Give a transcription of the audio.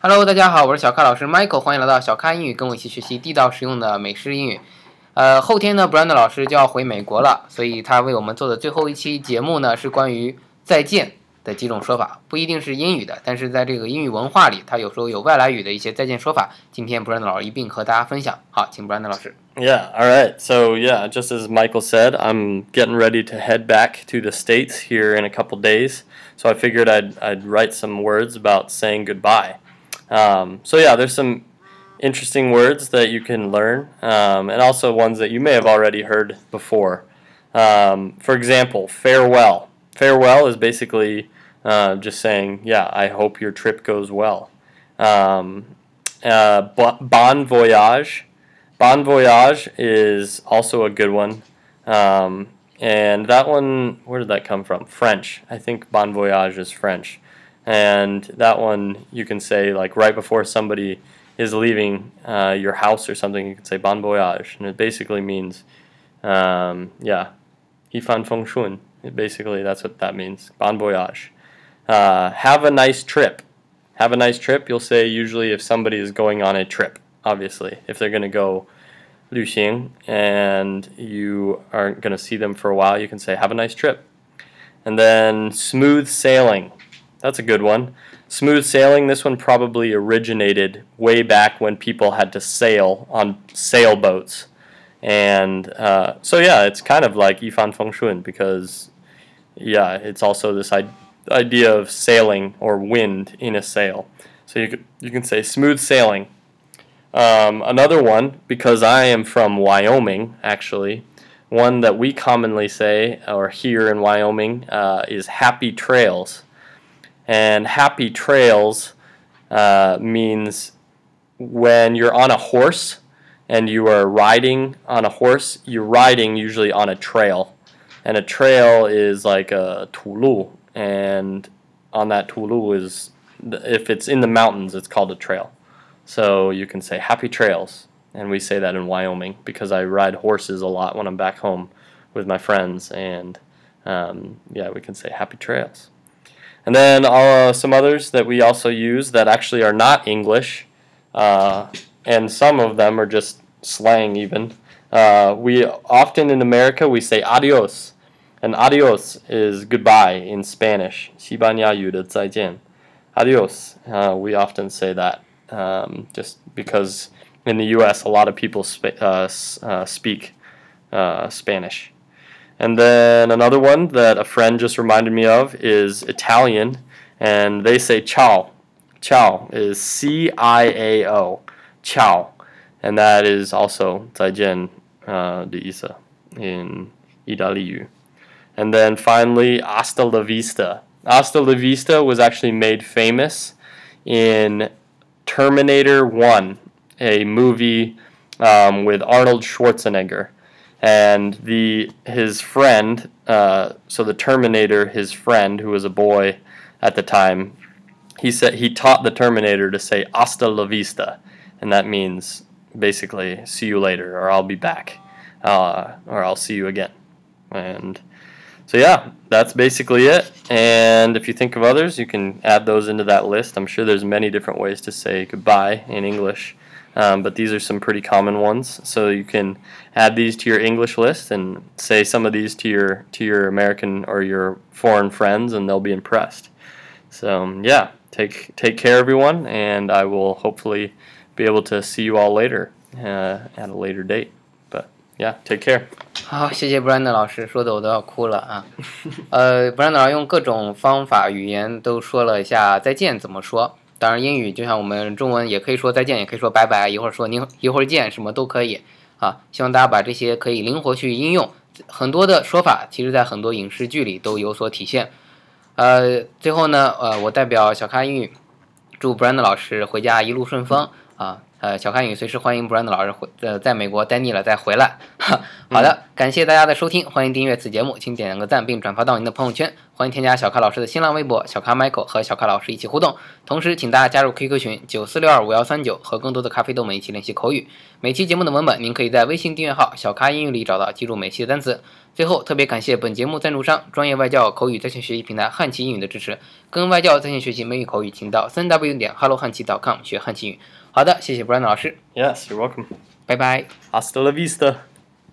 Hello，大家好，我是小咖老师 Michael，欢迎来到小咖英语，跟我一起学习地道实用的美式英语。呃，后天呢，Brand 老师就要回美国了，所以他为我们做的最后一期节目呢，是关于再见的几种说法，不一定是英语的，但是在这个英语文化里，它有时候有外来语的一些再见说法。今天 Brand 老师一并和大家分享。好，请 Brand 老师。Yeah, all right. So, yeah, just as Michael said, I'm getting ready to head back to the States here in a couple days. So, I figured I'd, I'd write some words about saying goodbye. Um, so, yeah, there's some interesting words that you can learn, um, and also ones that you may have already heard before. Um, for example, farewell. Farewell is basically uh, just saying, yeah, I hope your trip goes well. Um, uh, bon voyage. Bon voyage is also a good one. Um, and that one, where did that come from? French. I think bon voyage is French. And that one you can say, like, right before somebody is leaving uh, your house or something, you can say bon voyage. And it basically means, um, yeah, ifan feng shun. Basically, that's what that means. Bon voyage. Uh, have a nice trip. Have a nice trip, you'll say usually if somebody is going on a trip, obviously. If they're going to go 旅行 and you aren't going to see them for a while, you can say have a nice trip. And then smooth sailing. That's a good one. Smooth sailing, this one probably originated way back when people had to sail on sailboats. And uh, so, yeah, it's kind of like Yifan Feng Shun because, yeah, it's also this I- idea of sailing or wind in a sail. So you, could, you can say smooth sailing. Um, another one, because I am from Wyoming, actually, one that we commonly say or hear in Wyoming uh, is happy trails. And happy trails uh, means when you're on a horse and you are riding on a horse, you're riding usually on a trail. And a trail is like a tulu. And on that tulu is, if it's in the mountains, it's called a trail. So you can say happy trails. And we say that in Wyoming because I ride horses a lot when I'm back home with my friends. And um, yeah, we can say happy trails. And then uh, some others that we also use that actually are not English. Uh, and some of them are just slang even. Uh, we often in America we say adios. And adios is goodbye in Spanish. 西班牙语的再见. Adios. Uh, we often say that um, just because in the U.S. a lot of people sp- uh, s- uh, speak uh, Spanish. And then another one that a friend just reminded me of is Italian, and they say ciao. Ciao is C I A O. Ciao. And that is also Zaijin uh, de Isa in Idaliyu. And then finally, Hasta la Vista. Hasta la Vista was actually made famous in Terminator 1, a movie um, with Arnold Schwarzenegger and the his friend, uh, so the Terminator, his friend, who was a boy at the time, he said he taught the Terminator to say "hasta la vista," and that means basically "see you later" or "I'll be back," uh, or "I'll see you again." And so yeah, that's basically it. And if you think of others, you can add those into that list. I'm sure there's many different ways to say goodbye in English, um, but these are some pretty common ones. So you can add these to your English list and say some of these to your to your American or your foreign friends, and they'll be impressed. So um, yeah, take take care, everyone, and I will hopefully be able to see you all later uh, at a later date. But yeah, take care. 好，谢谢 Brandon 老师，说的我都要哭了啊。呃，Brandon 老师用各种方法语言都说了一下再见怎么说。 当然，英语就像我们中文也可以说再见，也可以说拜拜，一会儿说您一会儿见，什么都可以啊。希望大家把这些可以灵活去应用。很多的说法，其实在很多影视剧里都有所体现。呃，最后呢，呃，我代表小咖英语祝 Brandon 老师回家一路顺风啊。呃，小咖英语随时欢迎 Brandon 老师回，呃，在美国待腻了再回来。好的，感谢大家的收听，欢迎订阅此节目，请点个赞并转发到您的朋友圈。欢迎添加小咖老师的新浪微博小咖 Michael 和小咖老师一起互动。同时，请大家加入 QQ 群九四六二五幺三九，和更多的咖啡豆们一起练习口语。每期节目的文本您可以在微信订阅号小咖英语里找到，记住每期的单词。最后，特别感谢本节目赞助商专业外教口语在线学习平台汉奇英语的支持。跟外教在线学习美语口语，请到三 w 点 hello 汉奇 .com 学汉奇语。好的，谢谢 Brian 老师， Yes, you're welcome. 拜拜。 Hasta la vista.